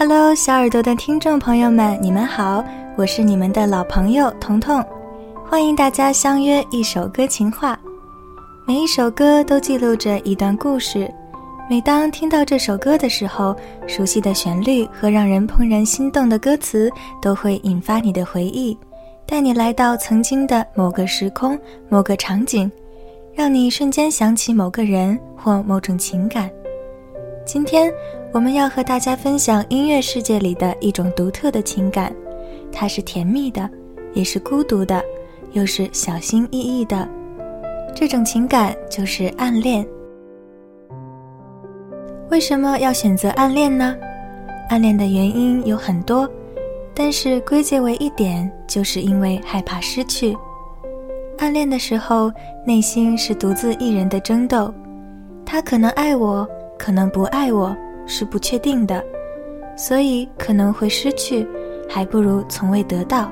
Hello，小耳朵的听众朋友们，你们好，我是你们的老朋友彤彤，欢迎大家相约一首歌情话。每一首歌都记录着一段故事，每当听到这首歌的时候，熟悉的旋律和让人怦然心动的歌词都会引发你的回忆，带你来到曾经的某个时空、某个场景，让你瞬间想起某个人或某种情感。今天。我们要和大家分享音乐世界里的一种独特的情感，它是甜蜜的，也是孤独的，又是小心翼翼的。这种情感就是暗恋。为什么要选择暗恋呢？暗恋的原因有很多，但是归结为一点，就是因为害怕失去。暗恋的时候，内心是独自一人的争斗，他可能爱我，可能不爱我。是不确定的，所以可能会失去，还不如从未得到，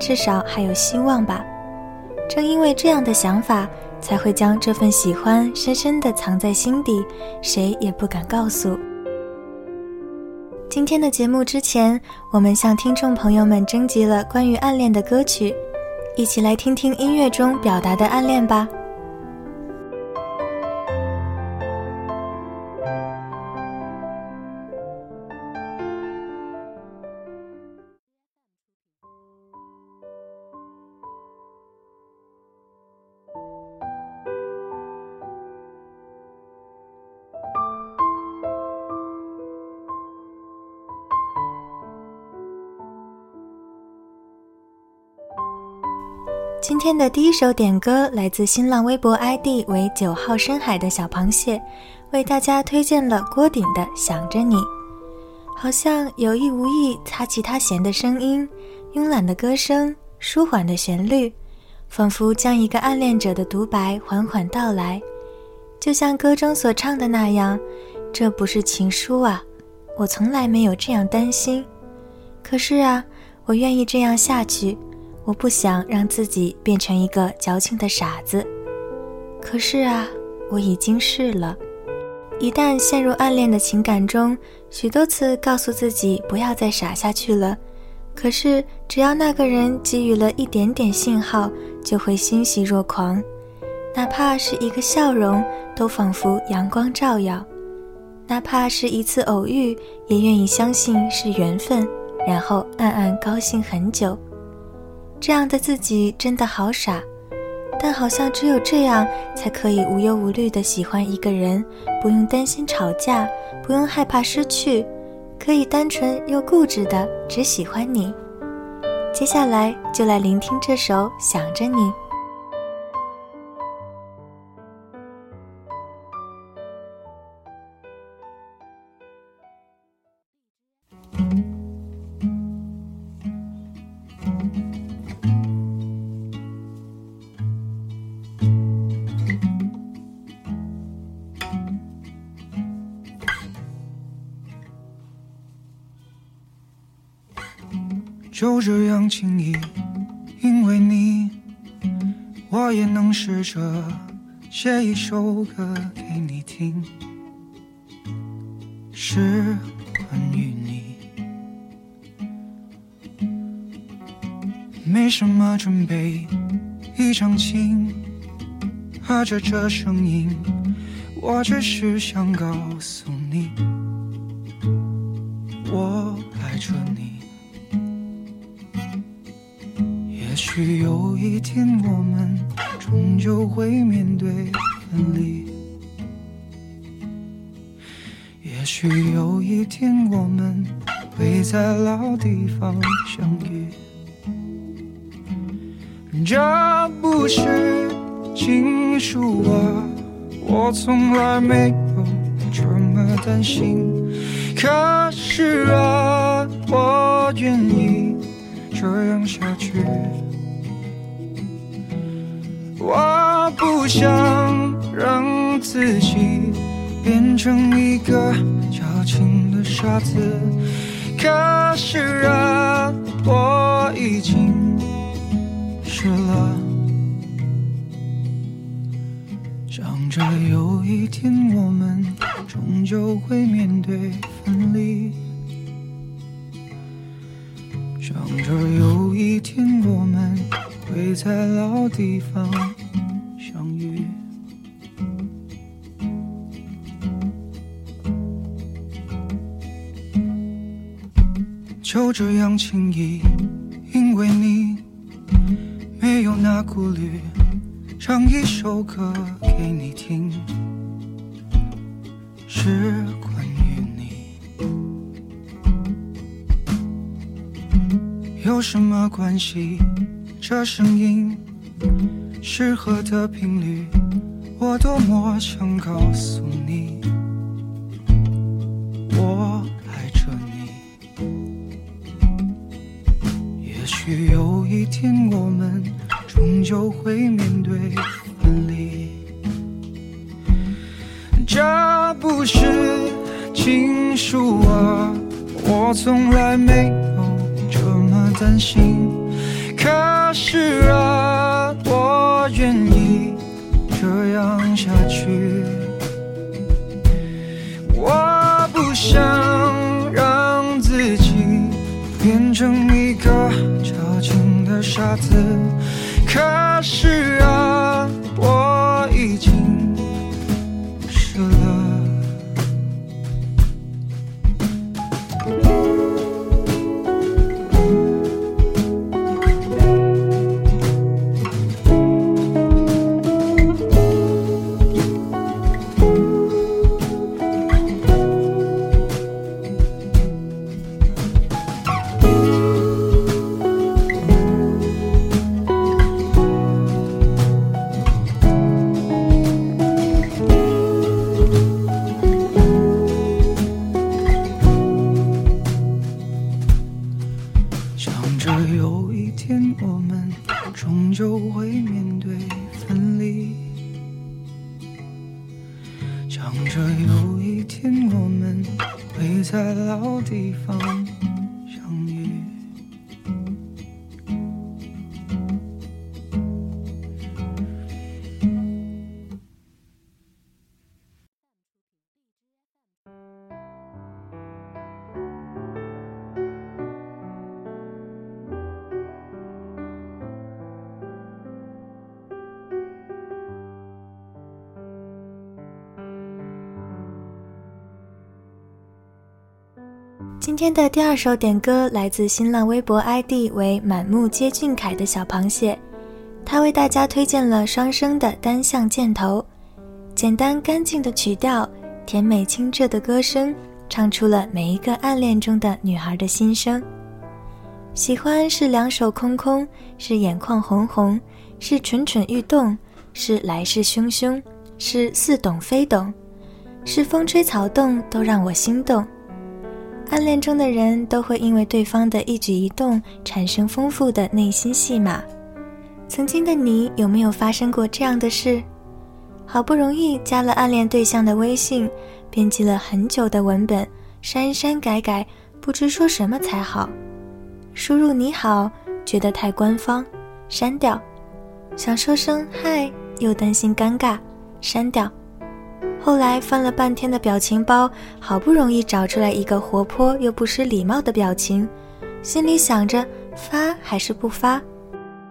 至少还有希望吧。正因为这样的想法，才会将这份喜欢深深地藏在心底，谁也不敢告诉。今天的节目之前，我们向听众朋友们征集了关于暗恋的歌曲，一起来听听音乐中表达的暗恋吧。天的第一首点歌来自新浪微博 ID 为九号深海的小螃蟹，为大家推荐了郭顶的《想着你》。好像有意无意擦起他弦的声音，慵懒的歌声，舒缓的旋律，仿佛将一个暗恋者的独白缓缓道来，就像歌中所唱的那样：“这不是情书啊，我从来没有这样担心。可是啊，我愿意这样下去。”我不想让自己变成一个矫情的傻子，可是啊，我已经是了。一旦陷入暗恋的情感中，许多次告诉自己不要再傻下去了，可是只要那个人给予了一点点信号，就会欣喜若狂，哪怕是一个笑容，都仿佛阳光照耀；哪怕是一次偶遇，也愿意相信是缘分，然后暗暗高兴很久。这样的自己真的好傻，但好像只有这样才可以无忧无虑的喜欢一个人，不用担心吵架，不用害怕失去，可以单纯又固执的只喜欢你。接下来就来聆听这首《想着你》。轻易，因为你，我也能试着写一首歌给你听，是关于你。没什么准备，一场情，和着这声音，我只是想告诉你，也许有一天我们终究会面对分离，也许有一天我们会在老地方相遇。这不是情书啊，我从来没有这么担心。可是啊，我愿意这样下去。我不想让自己变成一个矫情的傻子。可是啊，我已经。失了，想着有一天我们终究会面对分离，想着有一天我们会在老地方相遇，就这样轻易，因为你。没有那顾虑，唱一首歌给你听，是关于你。有什么关系？这声音适合的频率，我多么想告诉你，我爱着你。也许有一天我们。终究会面对分离，这不是情书啊，我从来没有这么担心。可是啊，我愿意这样下去。我不想让自己变成一个矫情的傻子。可是啊，今天的第二首点歌来自新浪微博 ID 为满目皆俊凯的小螃蟹，他为大家推荐了双生的单向箭头，简单干净的曲调，甜美清澈的歌声，唱出了每一个暗恋中的女孩的心声。喜欢是两手空空，是眼眶红红，是蠢蠢欲动，是来势汹汹，是似懂非懂，是风吹草动都让我心动。暗恋中的人都会因为对方的一举一动产生丰富的内心戏码。曾经的你有没有发生过这样的事？好不容易加了暗恋对象的微信，编辑了很久的文本，删删改改，不知说什么才好。输入你好，觉得太官方，删掉。想说声嗨，又担心尴尬，删掉。后来翻了半天的表情包好不容易找出来一个活泼又不失礼貌的表情心里想着发还是不发？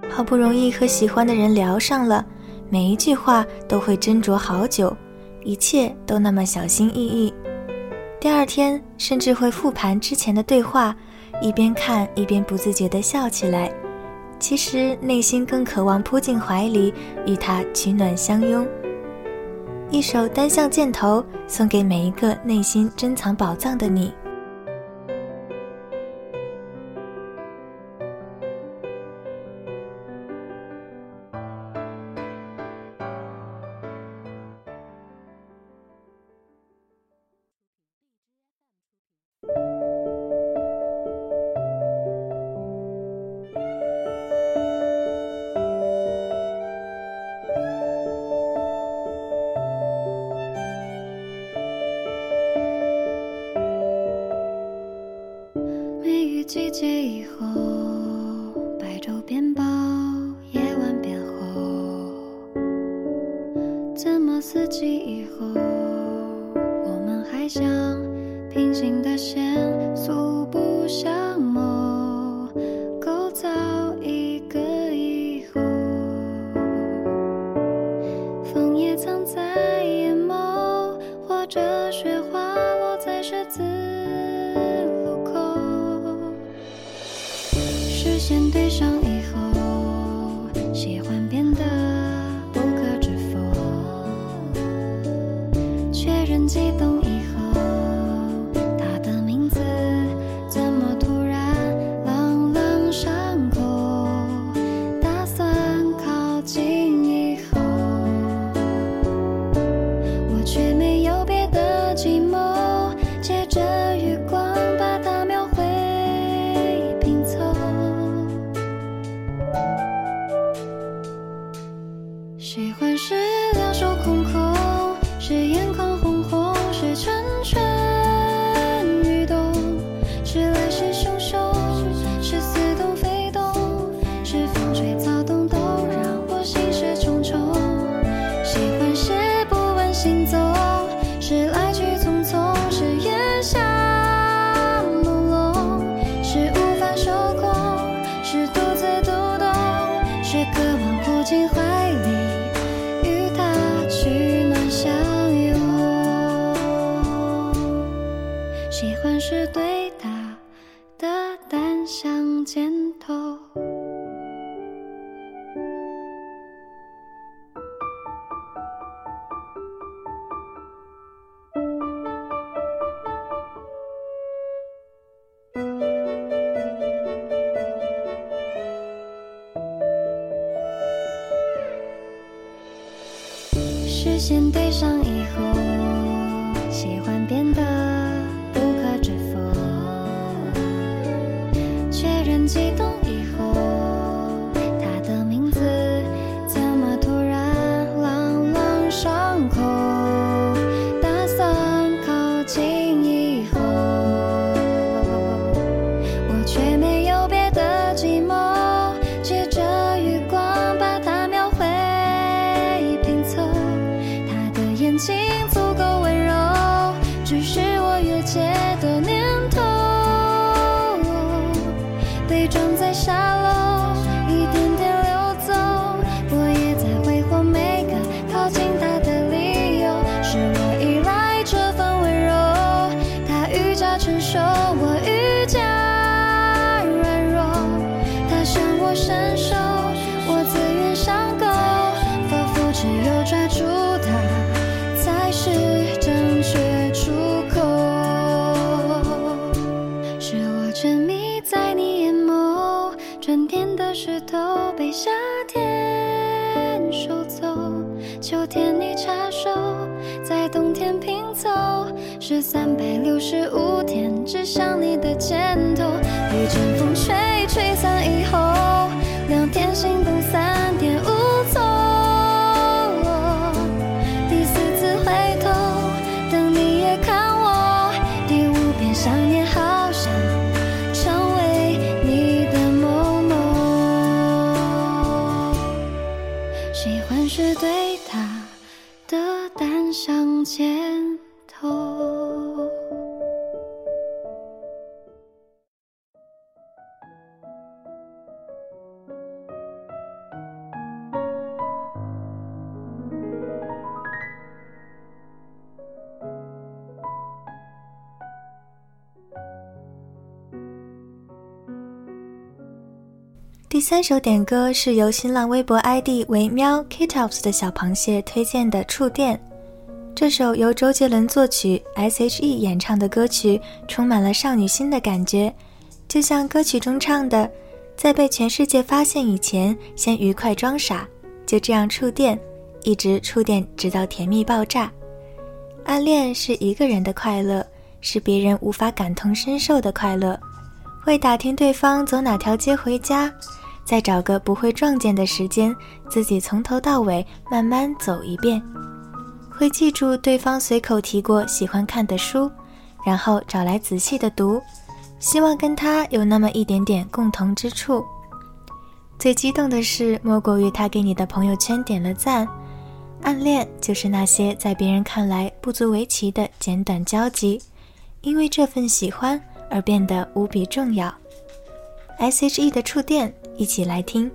好不容易和喜欢的人聊上了每一句话都会斟酌好久一切都那么小心翼翼。第二天甚至会复盘之前的对话一边看一边不自觉地笑起来。其实内心更渴望扑进怀里与他取暖相拥。一首单向箭头送给每一个内心珍藏宝藏的你。到夜晚变红怎么四季以后我们还像平行的线素不相谋构造一个以后。风也藏在眼眸或者雪花落在十字路口。视线对上夏天收走，秋天你插手，在冬天拼凑，是三百六十五天指向你的箭头。一阵风吹，吹散以后，两天心动散。三首点歌是由新浪微博 ID 为喵 Kitops 的小螃蟹推荐的《触电》。这首由周杰伦作曲、S.H.E 演唱的歌曲，充满了少女心的感觉，就像歌曲中唱的：“在被全世界发现以前，先愉快装傻，就这样触电，一直触电，直到甜蜜爆炸。”暗恋是一个人的快乐，是别人无法感同身受的快乐。会打听对方走哪条街回家，再找个不会撞见的时间，自己从头到尾慢慢走一遍。会记住对方随口提过喜欢看的书，然后找来仔细的读，希望跟他有那么一点点共同之处。最激动的是，莫过于他给你的朋友圈点了赞。暗恋就是那些在别人看来不足为奇的简短交集，因为这份喜欢而变得无比重要。S.H.E 的触电，一起来听。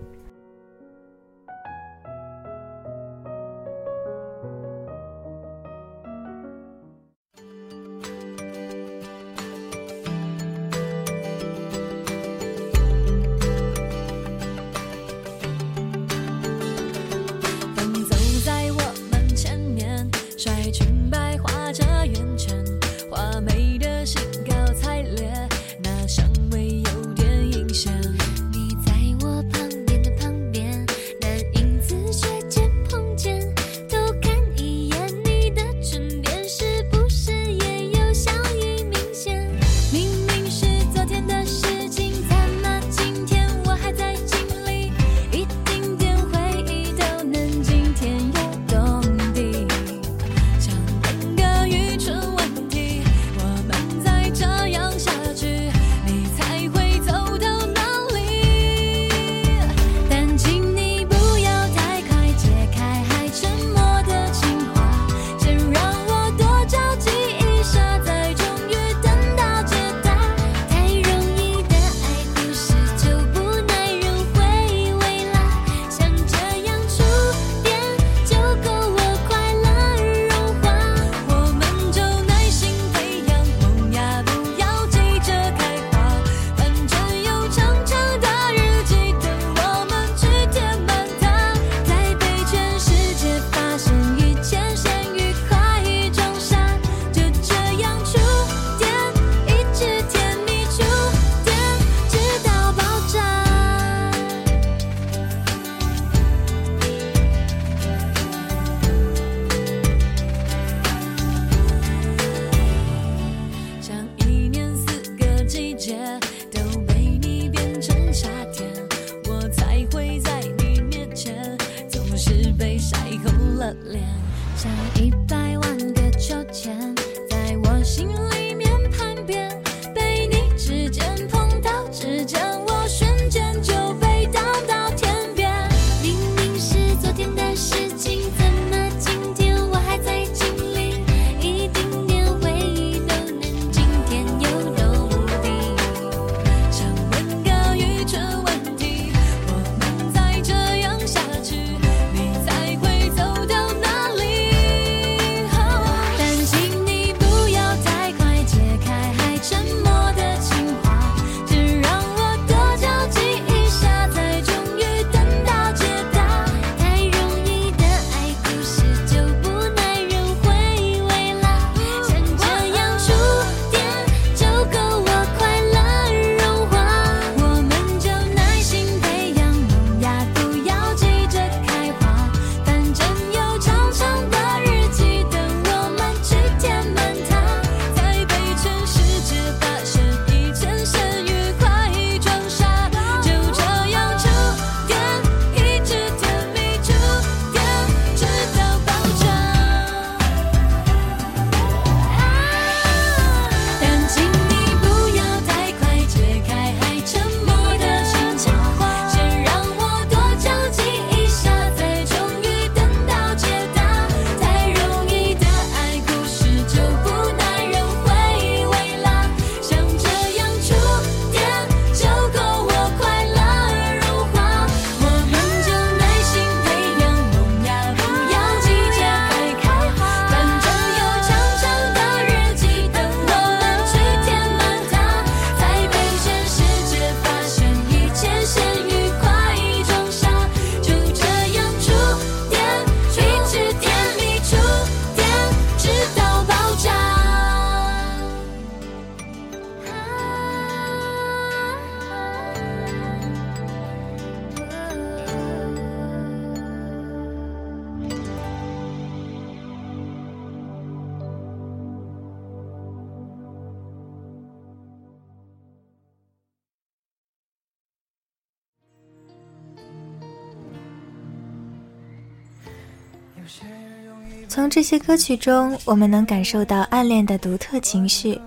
从这些歌曲中，我们能感受到暗恋的独特情绪。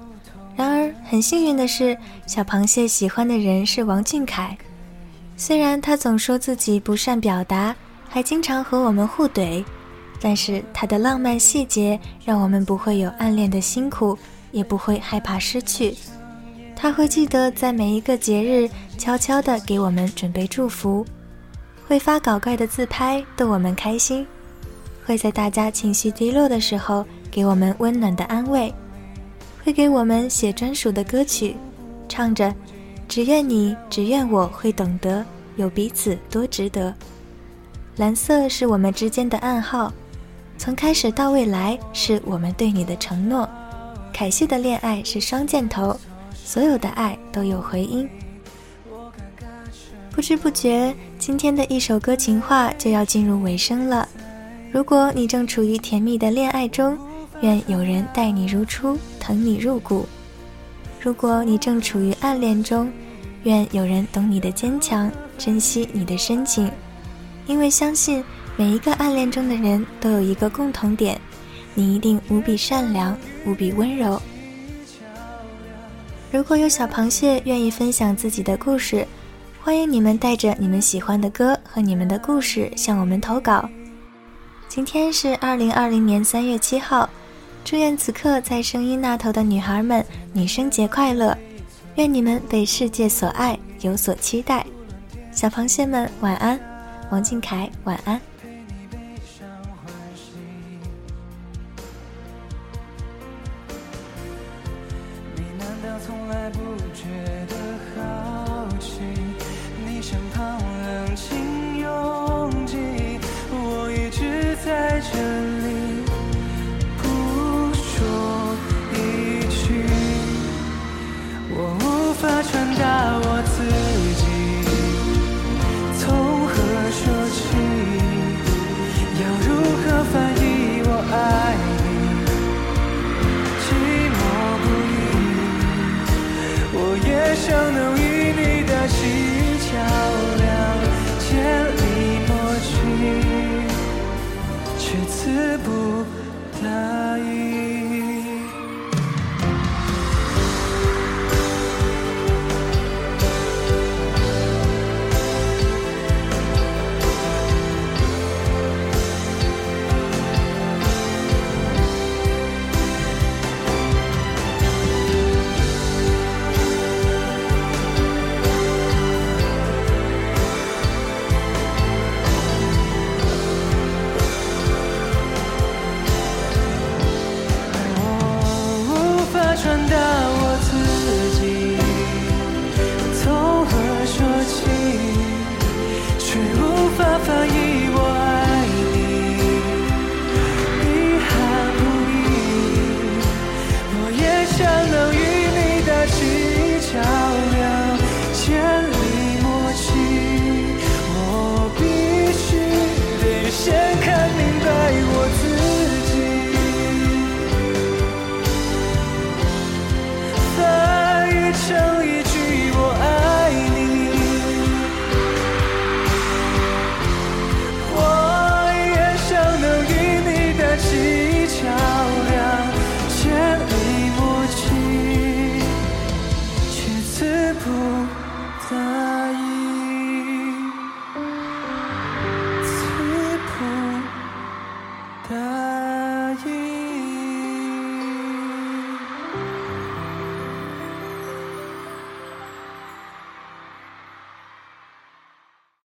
然而，很幸运的是，小螃蟹喜欢的人是王俊凯。虽然他总说自己不善表达，还经常和我们互怼，但是他的浪漫细节让我们不会有暗恋的辛苦，也不会害怕失去。他会记得在每一个节日悄悄地给我们准备祝福，会发搞怪的自拍逗我们开心。会在大家情绪低落的时候给我们温暖的安慰，会给我们写专属的歌曲，唱着“只愿你，只愿我会懂得，有彼此多值得”。蓝色是我们之间的暗号，从开始到未来是我们对你的承诺。凯西的恋爱是双箭头，所有的爱都有回音。不知不觉，今天的一首歌情话就要进入尾声了。如果你正处于甜蜜的恋爱中，愿有人待你如初，疼你入骨；如果你正处于暗恋中，愿有人懂你的坚强，珍惜你的深情。因为相信每一个暗恋中的人都有一个共同点，你一定无比善良，无比温柔。如果有小螃蟹愿意分享自己的故事，欢迎你们带着你们喜欢的歌和你们的故事向我们投稿。今天是二零二零年三月七号，祝愿此刻在声音那头的女孩们女生节快乐，愿你们被世界所爱，有所期待。小螃蟹们晚安，王俊凯晚安。